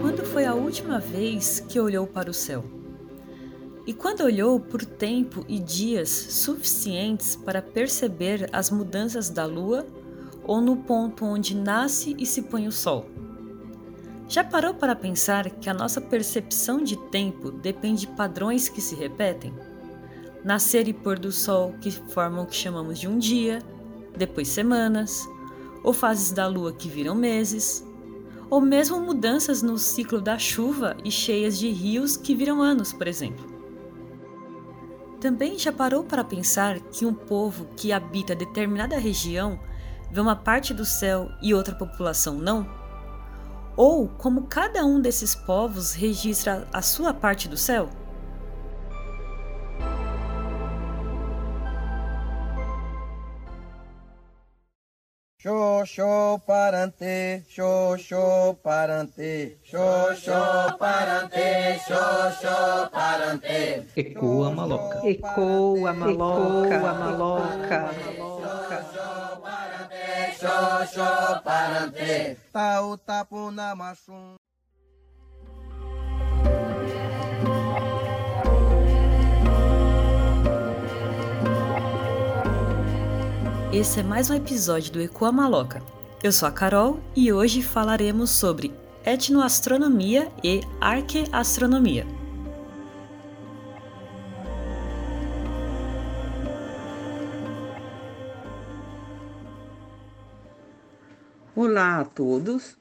Quando foi a última vez que olhou para o céu? E quando olhou por tempo e dias suficientes para perceber as mudanças da lua ou no ponto onde nasce e se põe o sol? Já parou para pensar que a nossa percepção de tempo depende de padrões que se repetem? Nascer e pôr do sol que formam o que chamamos de um dia, depois semanas, ou fases da lua que viram meses, ou mesmo mudanças no ciclo da chuva e cheias de rios que viram anos, por exemplo. Também já parou para pensar que um povo que habita determinada região vê uma parte do céu e outra população não? ou como cada um desses povos registra a sua parte do céu? Xoxó parante, xoxó parante, xoxó parante, xoxó parante. Ecoa maloca. Ecoa maloca, Ecoa maloca. Xoxó parante, tau tapu na machum. Esse é mais um episódio do Ecoa Maloca. Eu sou a Carol e hoje falaremos sobre etnoastronomia e arqueastronomia. Olá a todos.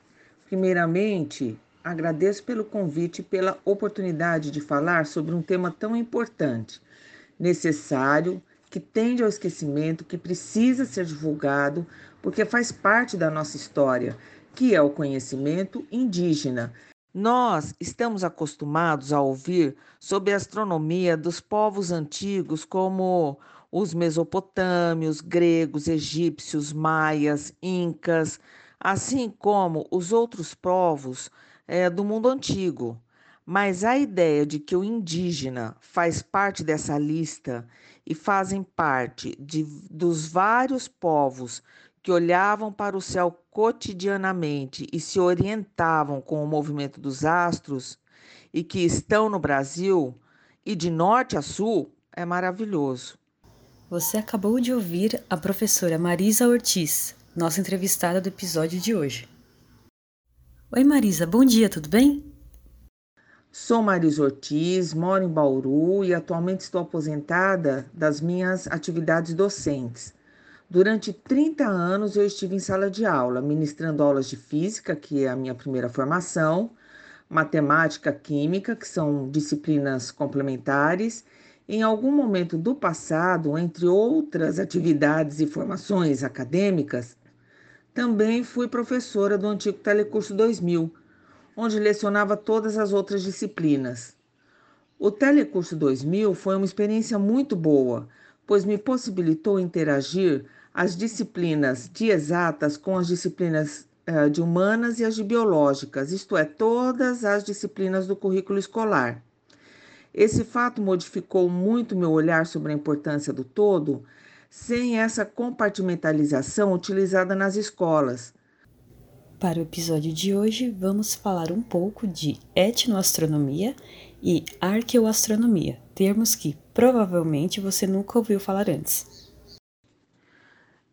Primeiramente, agradeço pelo convite e pela oportunidade de falar sobre um tema tão importante, necessário que tende ao esquecimento, que precisa ser divulgado, porque faz parte da nossa história, que é o conhecimento indígena. Nós estamos acostumados a ouvir sobre a astronomia dos povos antigos, como os mesopotâmios, gregos, egípcios, maias, incas, assim como os outros povos é, do mundo antigo. Mas a ideia de que o indígena faz parte dessa lista e fazem parte de, dos vários povos que olhavam para o céu cotidianamente e se orientavam com o movimento dos astros e que estão no Brasil e de norte a sul é maravilhoso. Você acabou de ouvir a professora Marisa Ortiz, nossa entrevistada do episódio de hoje. Oi Marisa, bom dia, tudo bem? Sou Marisa Ortiz, moro em Bauru e atualmente estou aposentada das minhas atividades docentes. Durante 30 anos eu estive em sala de aula, ministrando aulas de física, que é a minha primeira formação, matemática, química, que são disciplinas complementares. Em algum momento do passado, entre outras atividades e formações acadêmicas, também fui professora do antigo Telecurso 2000 onde lecionava todas as outras disciplinas. O Telecurso 2000 foi uma experiência muito boa, pois me possibilitou interagir as disciplinas de exatas com as disciplinas uh, de humanas e as de biológicas, isto é, todas as disciplinas do currículo escolar. Esse fato modificou muito meu olhar sobre a importância do todo, sem essa compartimentalização utilizada nas escolas para o episódio de hoje, vamos falar um pouco de etnoastronomia e arqueoastronomia, termos que provavelmente você nunca ouviu falar antes.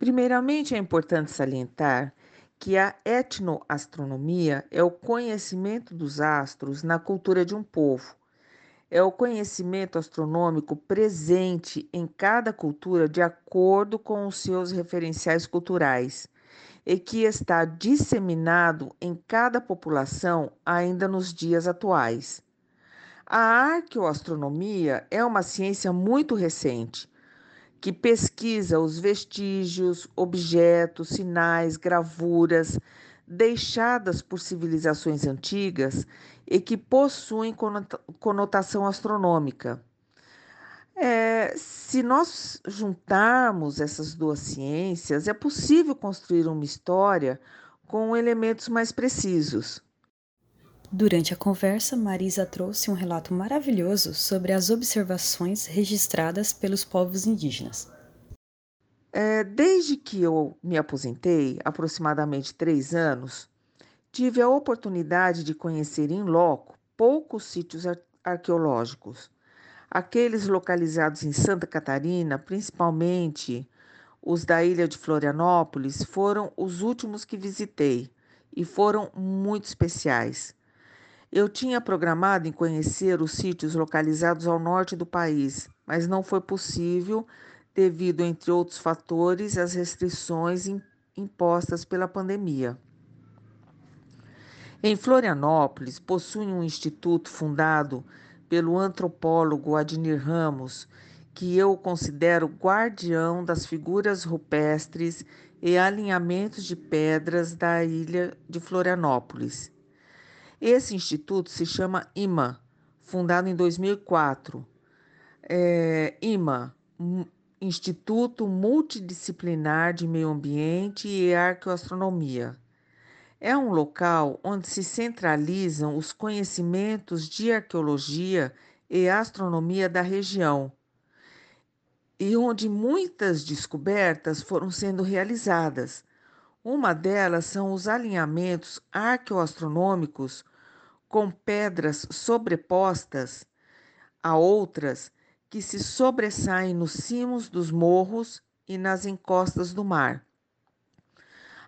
Primeiramente, é importante salientar que a etnoastronomia é o conhecimento dos astros na cultura de um povo. É o conhecimento astronômico presente em cada cultura de acordo com os seus referenciais culturais e que está disseminado em cada população ainda nos dias atuais. A arqueoastronomia é uma ciência muito recente, que pesquisa os vestígios, objetos, sinais, gravuras deixadas por civilizações antigas e que possuem conotação astronômica. É, se nós juntarmos essas duas ciências, é possível construir uma história com elementos mais precisos. Durante a conversa, Marisa trouxe um relato maravilhoso sobre as observações registradas pelos povos indígenas. É, desde que eu me aposentei, aproximadamente três anos, tive a oportunidade de conhecer em loco poucos sítios ar arqueológicos. Aqueles localizados em Santa Catarina, principalmente os da ilha de Florianópolis, foram os últimos que visitei e foram muito especiais. Eu tinha programado em conhecer os sítios localizados ao norte do país, mas não foi possível devido, entre outros fatores, às restrições impostas pela pandemia. Em Florianópolis, possui um instituto fundado pelo antropólogo Adnir Ramos, que eu considero guardião das figuras rupestres e alinhamentos de pedras da ilha de Florianópolis. Esse instituto se chama IMA, fundado em 2004. É, IMA, Instituto Multidisciplinar de Meio Ambiente e Arqueoastronomia. É um local onde se centralizam os conhecimentos de arqueologia e astronomia da região e onde muitas descobertas foram sendo realizadas. Uma delas são os alinhamentos arqueoastronômicos com pedras sobrepostas a outras que se sobressaem nos cimos dos morros e nas encostas do mar.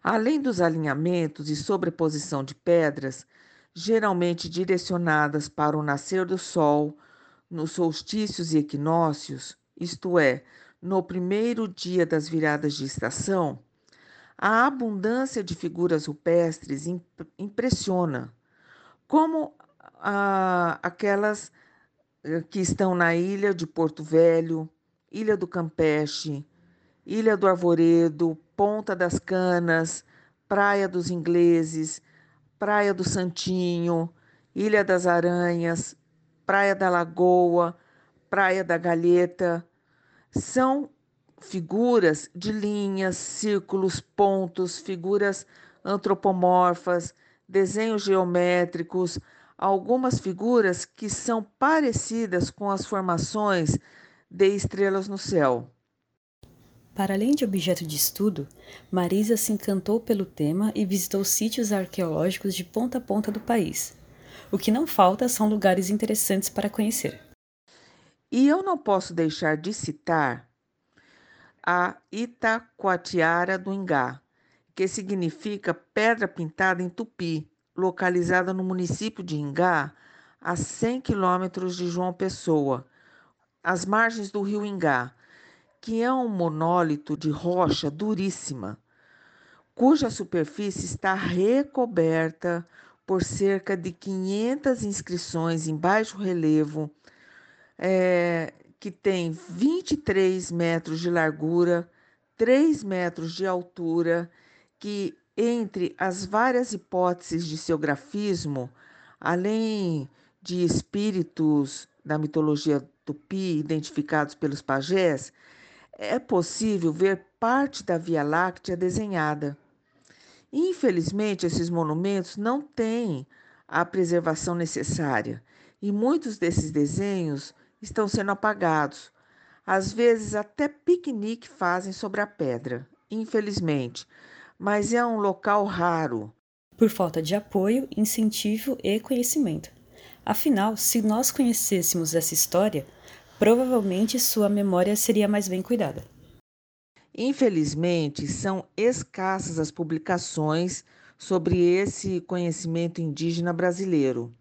Além dos alinhamentos e sobreposição de pedras, geralmente direcionadas para o nascer do sol, nos solstícios e equinócios, isto é, no primeiro dia das viradas de estação, a abundância de figuras rupestres impressiona, como ah, aquelas eh, que estão na ilha de Porto Velho, Ilha do Campeche, Ilha do Arvoredo, Ponta das Canas, Praia dos Ingleses, Praia do Santinho, Ilha das Aranhas, Praia da Lagoa, Praia da Galheta. São figuras de linhas, círculos, pontos, figuras antropomorfas, desenhos geométricos, algumas figuras que são parecidas com as formações de estrelas no céu. Para além de objeto de estudo, Marisa se encantou pelo tema e visitou sítios arqueológicos de ponta a ponta do país. O que não falta são lugares interessantes para conhecer. E eu não posso deixar de citar a Itacoatiara do Ingá, que significa pedra pintada em tupi, localizada no município de Ingá, a 100 quilômetros de João Pessoa, às margens do rio Ingá que é um monólito de rocha duríssima, cuja superfície está recoberta por cerca de 500 inscrições em baixo relevo, é, que tem 23 metros de largura, 3 metros de altura, que entre as várias hipóteses de seu grafismo, além de espíritos da mitologia tupi identificados pelos pajés, é possível ver parte da Via Láctea desenhada. Infelizmente, esses monumentos não têm a preservação necessária e muitos desses desenhos estão sendo apagados. Às vezes, até piquenique fazem sobre a pedra, infelizmente, mas é um local raro. Por falta de apoio, incentivo e conhecimento. Afinal, se nós conhecêssemos essa história, provavelmente sua memória seria mais bem cuidada. Infelizmente, são escassas as publicações sobre esse conhecimento indígena brasileiro.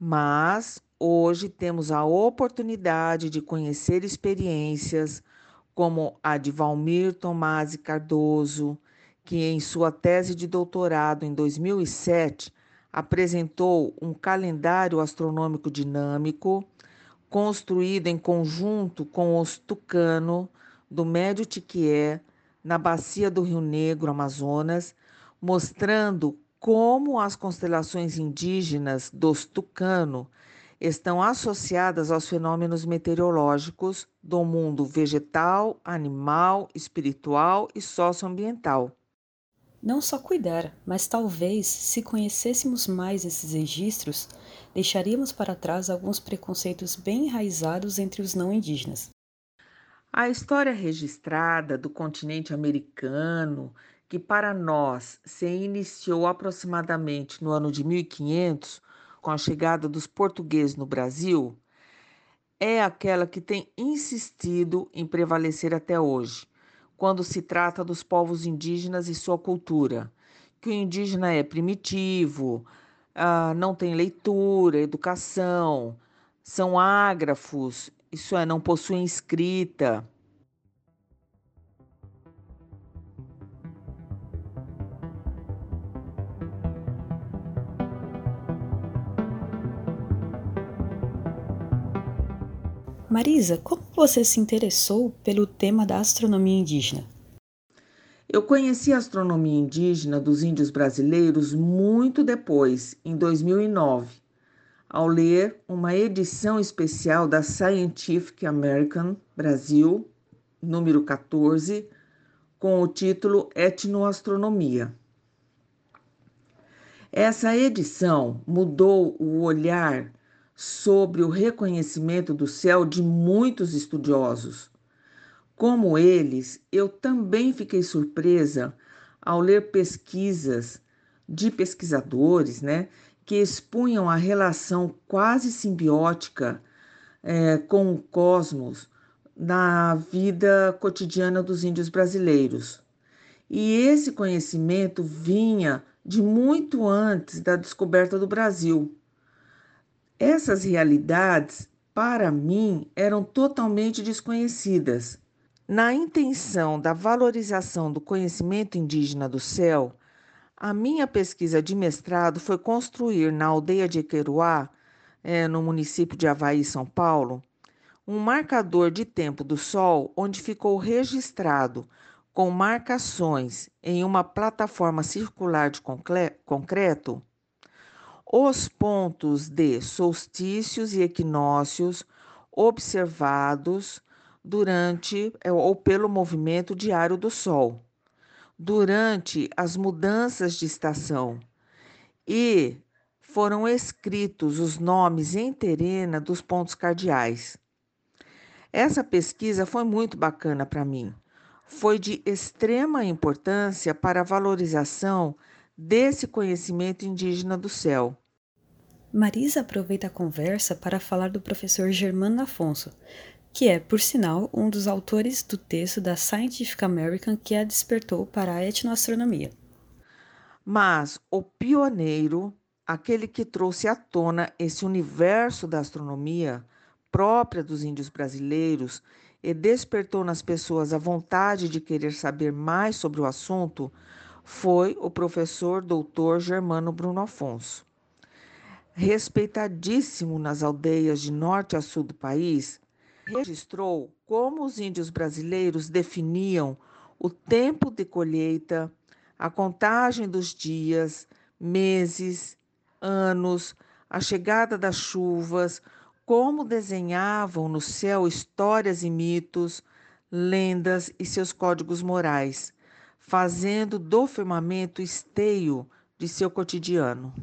Mas hoje temos a oportunidade de conhecer experiências como a de Valmir Tomasi Cardoso, que em sua tese de doutorado em 2007 apresentou um calendário astronômico dinâmico construído em conjunto com os Tucano do Médio Tiquié, na bacia do Rio Negro, Amazonas, mostrando como as constelações indígenas dos Tucano estão associadas aos fenômenos meteorológicos do mundo vegetal, animal, espiritual e socioambiental. Não só cuidar, mas talvez, se conhecêssemos mais esses registros, deixaríamos para trás alguns preconceitos bem enraizados entre os não indígenas. A história registrada do continente americano, que para nós se iniciou aproximadamente no ano de 1500, com a chegada dos portugueses no Brasil, é aquela que tem insistido em prevalecer até hoje, quando se trata dos povos indígenas e sua cultura, que o indígena é primitivo, uh, não tem leitura, educação, são ágrafos, isso é, não possuem escrita. Marisa, como você se interessou pelo tema da astronomia indígena? Eu conheci a astronomia indígena dos índios brasileiros muito depois, em 2009, ao ler uma edição especial da Scientific American Brasil, número 14, com o título Etnoastronomia. Essa edição mudou o olhar sobre o reconhecimento do céu de muitos estudiosos. Como eles, eu também fiquei surpresa ao ler pesquisas de pesquisadores, né, que expunham a relação quase simbiótica é, com o cosmos na vida cotidiana dos índios brasileiros. E esse conhecimento vinha de muito antes da descoberta do Brasil. Essas realidades, para mim, eram totalmente desconhecidas. Na intenção da valorização do conhecimento indígena do céu, a minha pesquisa de mestrado foi construir na aldeia de Equeruá, é, no município de Havaí, São Paulo, um marcador de tempo do Sol onde ficou registrado com marcações em uma plataforma circular de concreto os pontos de solstícios e equinócios observados durante é, ou pelo movimento diário do Sol, durante as mudanças de estação, e foram escritos os nomes em terena dos pontos cardeais. Essa pesquisa foi muito bacana para mim. Foi de extrema importância para a valorização desse conhecimento indígena do céu. Marisa aproveita a conversa para falar do professor Germano Afonso, que é, por sinal, um dos autores do texto da Scientific American que a despertou para a etnoastronomia. Mas o pioneiro, aquele que trouxe à tona esse universo da astronomia própria dos índios brasileiros e despertou nas pessoas a vontade de querer saber mais sobre o assunto, foi o professor doutor Germano Bruno Afonso. Respeitadíssimo nas aldeias de norte a sul do país, registrou como os índios brasileiros definiam o tempo de colheita, a contagem dos dias, meses, anos, a chegada das chuvas, como desenhavam no céu histórias e mitos, lendas e seus códigos morais fazendo do firmamento esteio de seu cotidiano.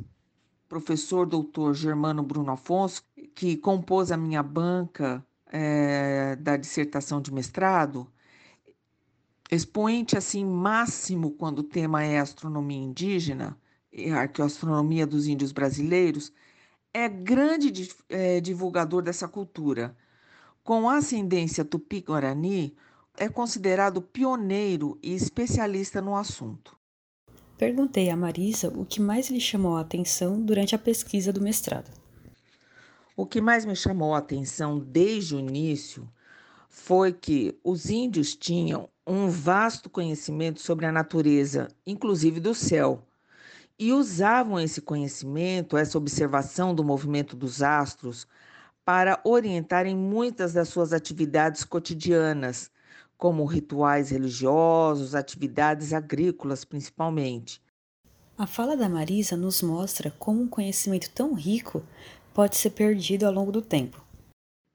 Professor doutor Germano Bruno Afonso, que compôs a minha banca é, da dissertação de mestrado, expoente assim máximo quando o tema é astronomia indígena, a arqueoastronomia dos índios brasileiros, é grande é, divulgador dessa cultura. Com ascendência tupi-guarani, é considerado pioneiro e especialista no assunto. Perguntei a Marisa o que mais lhe chamou a atenção durante a pesquisa do mestrado. O que mais me chamou a atenção desde o início foi que os índios tinham um vasto conhecimento sobre a natureza, inclusive do céu, e usavam esse conhecimento, essa observação do movimento dos astros, para orientarem muitas das suas atividades cotidianas, como rituais religiosos, atividades agrícolas principalmente. A fala da Marisa nos mostra como um conhecimento tão rico pode ser perdido ao longo do tempo.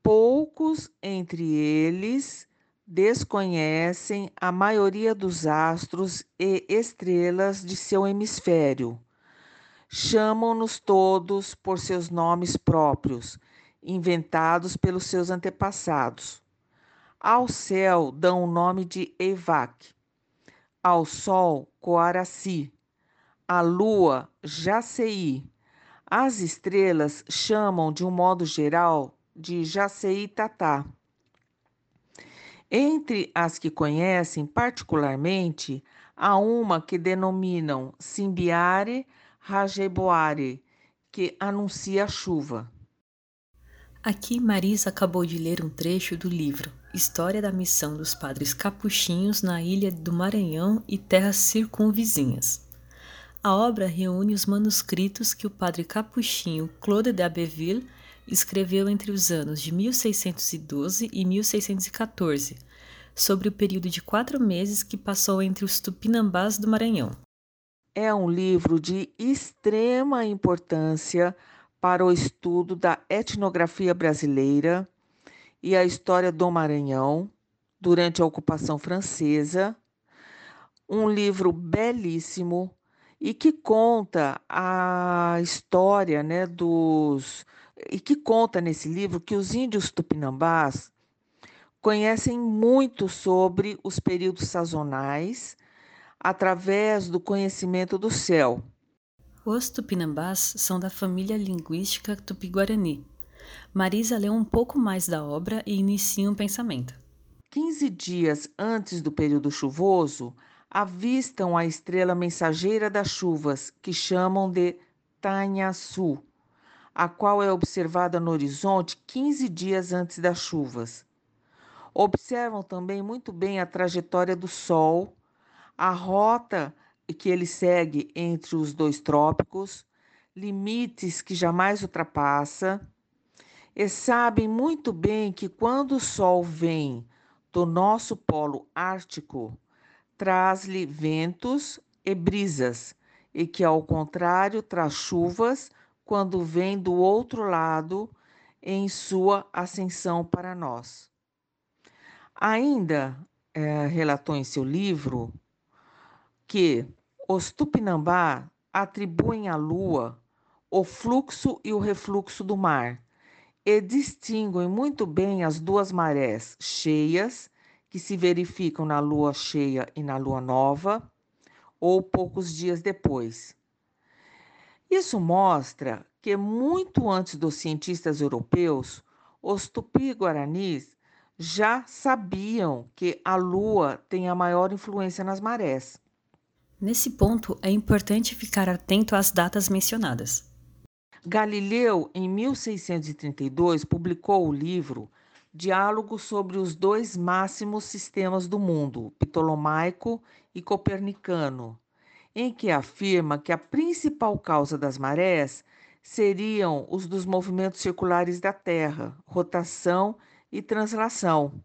Poucos entre eles desconhecem a maioria dos astros e estrelas de seu hemisfério. Chamam-nos todos por seus nomes próprios, inventados pelos seus antepassados. Ao céu dão o nome de Evac, ao sol Coaraci, à lua Jaceí. As estrelas chamam de um modo geral de Jaceí Tatá. Entre as que conhecem particularmente, há uma que denominam Simbiare Rajeboare, que anuncia a chuva. Aqui Marisa acabou de ler um trecho do livro História da Missão dos Padres Capuchinhos na Ilha do Maranhão e terras circunvizinhas. A obra reúne os manuscritos que o padre capuchinho Claude de Abbeville escreveu entre os anos de 1612 e 1614, sobre o período de quatro meses que passou entre os tupinambás do Maranhão. É um livro de extrema importância para o estudo da etnografia brasileira e a história do Maranhão durante a ocupação francesa. Um livro belíssimo e que conta a história né, dos. e que conta nesse livro que os índios tupinambás conhecem muito sobre os períodos sazonais através do conhecimento do céu. Os tupinambás são da família linguística tupi-guarani. Marisa leu um pouco mais da obra e inicia um pensamento. 15 dias antes do período chuvoso, avistam a estrela mensageira das chuvas, que chamam de Tanhaçu, a qual é observada no horizonte 15 dias antes das chuvas. Observam também muito bem a trajetória do Sol, a rota que ele segue entre os dois trópicos, limites que jamais ultrapassa, e sabem muito bem que quando o Sol vem do nosso polo ártico, traz-lhe ventos e brisas, e que, ao contrário, traz chuvas quando vem do outro lado em sua ascensão para nós. Ainda é, relatou em seu livro que os Tupinambá atribuem à Lua o fluxo e o refluxo do mar e distinguem muito bem as duas marés cheias que se verificam na lua cheia e na lua nova, ou poucos dias depois. Isso mostra que, muito antes dos cientistas europeus, os tupi-guaranis já sabiam que a Lua tem a maior influência nas marés. Nesse ponto, é importante ficar atento às datas mencionadas. Galileu, em 1632, publicou o livro Diálogo sobre os dois máximos sistemas do mundo, Ptolomaico e Copernicano, em que afirma que a principal causa das marés seriam os dos movimentos circulares da Terra, rotação e translação,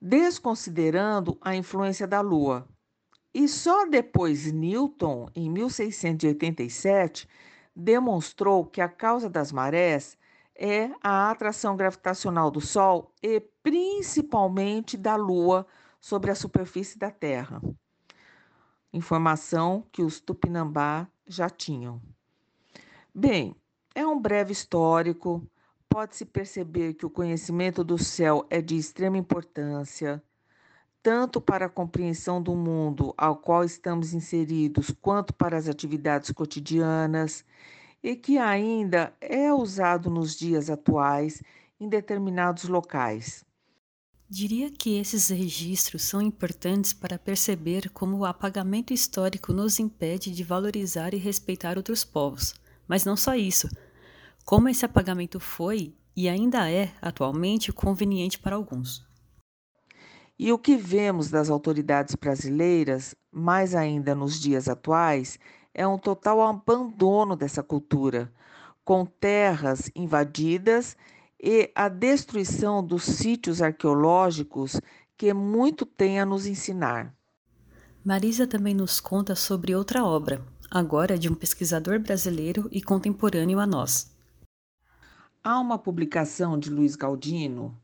desconsiderando a influência da Lua. E só depois Newton, em 1687, demonstrou que a causa das marés é a atração gravitacional do Sol e principalmente da Lua sobre a superfície da Terra. Informação que os Tupinambá já tinham. Bem, é um breve histórico. Pode-se perceber que o conhecimento do céu é de extrema importância, tanto para a compreensão do mundo ao qual estamos inseridos, quanto para as atividades cotidianas e que ainda é usado nos dias atuais em determinados locais. Diria que esses registros são importantes para perceber como o apagamento histórico nos impede de valorizar e respeitar outros povos. Mas não só isso. Como esse apagamento foi e ainda é, atualmente, conveniente para alguns. E o que vemos das autoridades brasileiras, mais ainda nos dias atuais, é um total abandono dessa cultura, com terras invadidas e a destruição dos sítios arqueológicos que muito tem a nos ensinar. Marisa também nos conta sobre outra obra, agora de um pesquisador brasileiro e contemporâneo a nós. Há uma publicação de Luiz Galdino,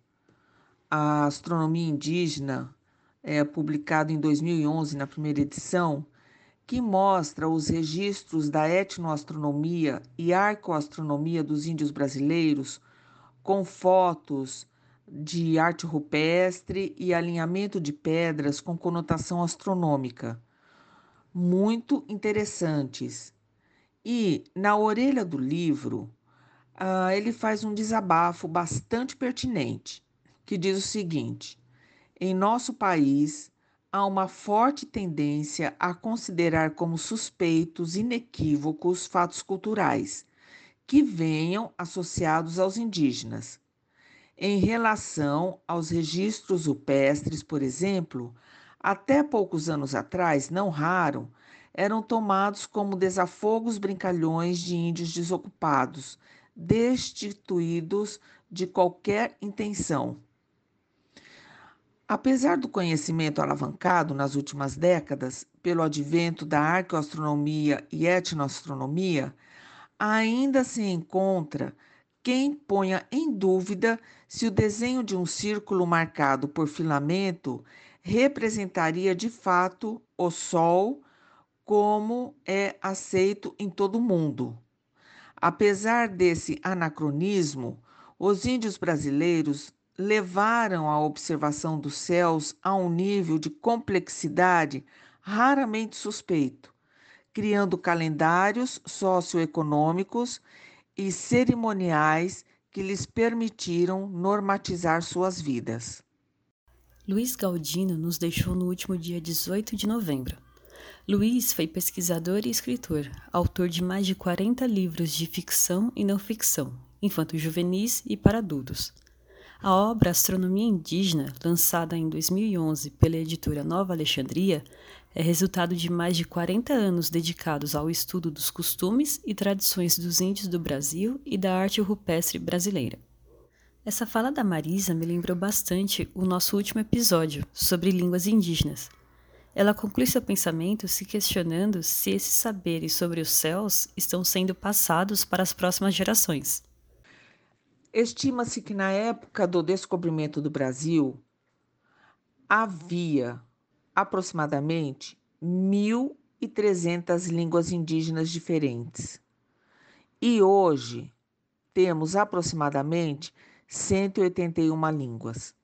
A Astronomia Indígena, é, publicado em 2011, na primeira edição, que mostra os registros da etnoastronomia e arcoastronomia dos índios brasileiros, com fotos de arte rupestre e alinhamento de pedras com conotação astronômica, muito interessantes. E na orelha do livro, uh, ele faz um desabafo bastante pertinente, que diz o seguinte: em nosso país, há uma forte tendência a considerar como suspeitos inequívocos fatos culturais que venham associados aos indígenas. Em relação aos registros rupestres, por exemplo, até poucos anos atrás, não raro, eram tomados como desafogos brincalhões de índios desocupados, destituídos de qualquer intenção. Apesar do conhecimento alavancado nas últimas décadas pelo advento da arqueoastronomia e etnoastronomia, ainda se encontra quem ponha em dúvida se o desenho de um círculo marcado por filamento representaria de fato o Sol como é aceito em todo o mundo. Apesar desse anacronismo, os índios brasileiros levaram a observação dos céus a um nível de complexidade raramente suspeito, criando calendários socioeconômicos e cerimoniais que lhes permitiram normatizar suas vidas. Luiz Galdino nos deixou no último dia 18 de novembro. Luiz foi pesquisador e escritor, autor de mais de 40 livros de ficção e não ficção, infanto-juvenis e para adultos. A obra Astronomia Indígena, lançada em 2011 pela editora Nova Alexandria, é resultado de mais de 40 anos dedicados ao estudo dos costumes e tradições dos índios do Brasil e da arte rupestre brasileira. Essa fala da Marisa me lembrou bastante o nosso último episódio sobre línguas indígenas. Ela conclui seu pensamento se questionando se esses saberes sobre os céus estão sendo passados para as próximas gerações. Estima-se que na época do descobrimento do Brasil havia aproximadamente 1.300 línguas indígenas diferentes. E hoje temos aproximadamente 181 línguas.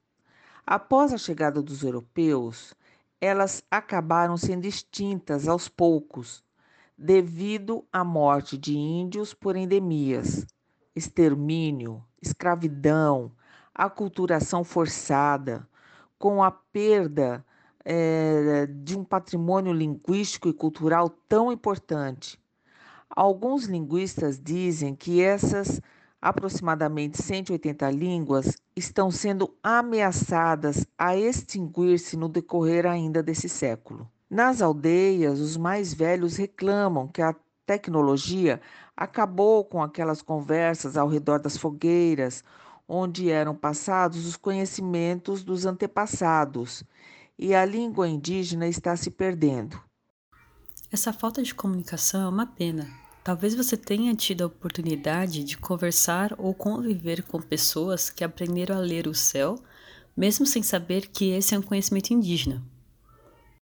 Após a chegada dos europeus, elas acabaram sendo extintas aos poucos, devido à morte de índios por endemias, extermínio, escravidão, aculturação forçada, com a perda é, de um patrimônio linguístico e cultural tão importante. Alguns linguistas dizem que essas aproximadamente 180 línguas estão sendo ameaçadas a extinguir-se no decorrer ainda desse século. Nas aldeias, os mais velhos reclamam que a tecnologia acabou com aquelas conversas ao redor das fogueiras, onde eram passados os conhecimentos dos antepassados, e a língua indígena está se perdendo. Essa falta de comunicação é uma pena. Talvez você tenha tido a oportunidade de conversar ou conviver com pessoas que aprenderam a ler o céu, mesmo sem saber que esse é um conhecimento indígena.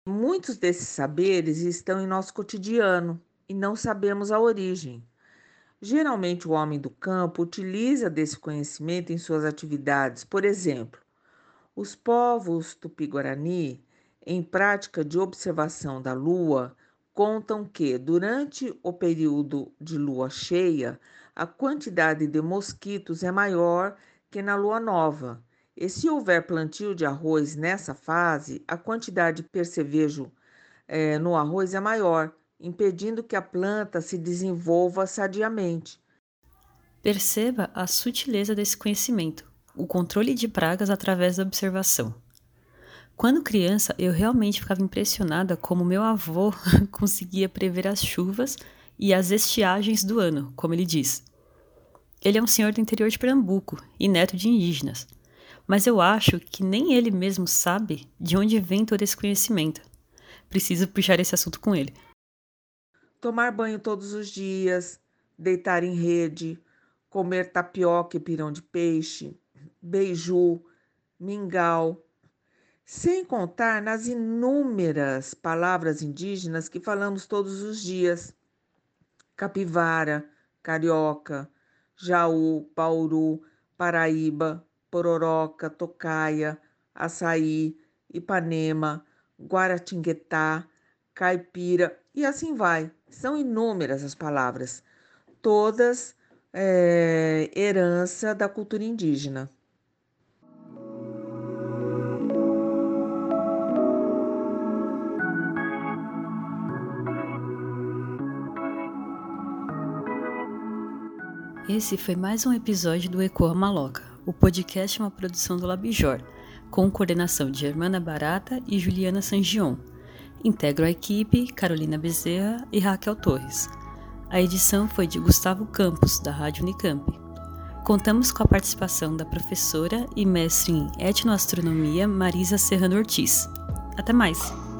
Muitos desses saberes estão em nosso cotidiano e não sabemos a origem. Geralmente, o homem do campo utiliza desse conhecimento em suas atividades. Por exemplo, os povos tupi-guarani, em prática de observação da lua, contam que, durante o período de lua cheia, a quantidade de mosquitos é maior que na lua nova. E se houver plantio de arroz nessa fase, a quantidade de percevejo é, no arroz é maior impedindo que a planta se desenvolva sadiamente. Perceba a sutileza desse conhecimento, o controle de pragas através da observação. Quando criança, eu realmente ficava impressionada como meu avô conseguia prever as chuvas e as estiagens do ano, como ele diz. Ele é um senhor do interior de Pernambuco e neto de indígenas, mas eu acho que nem ele mesmo sabe de onde vem todo esse conhecimento. Preciso puxar esse assunto com ele tomar banho todos os dias, deitar em rede, comer tapioca e pirão de peixe, beiju, mingau, sem contar nas inúmeras palavras indígenas que falamos todos os dias: capivara, carioca, jaú, pauru, paraíba, pororoca, tocaia, açaí, Ipanema, Guaratinguetá, caipira e assim vai. São inúmeras as palavras, todas é, herança da cultura indígena. Esse foi mais um episódio do Ecoa Maloca. O podcast é uma produção do Labijor, com coordenação de Germana Barata e Juliana Sangion. Integro a equipe Carolina Bezerra e Raquel Torres. A edição foi de Gustavo Campos, da Rádio Unicamp. Contamos com a participação da professora e mestre em etnoastronomia Marisa Serrano Ortiz. Até mais!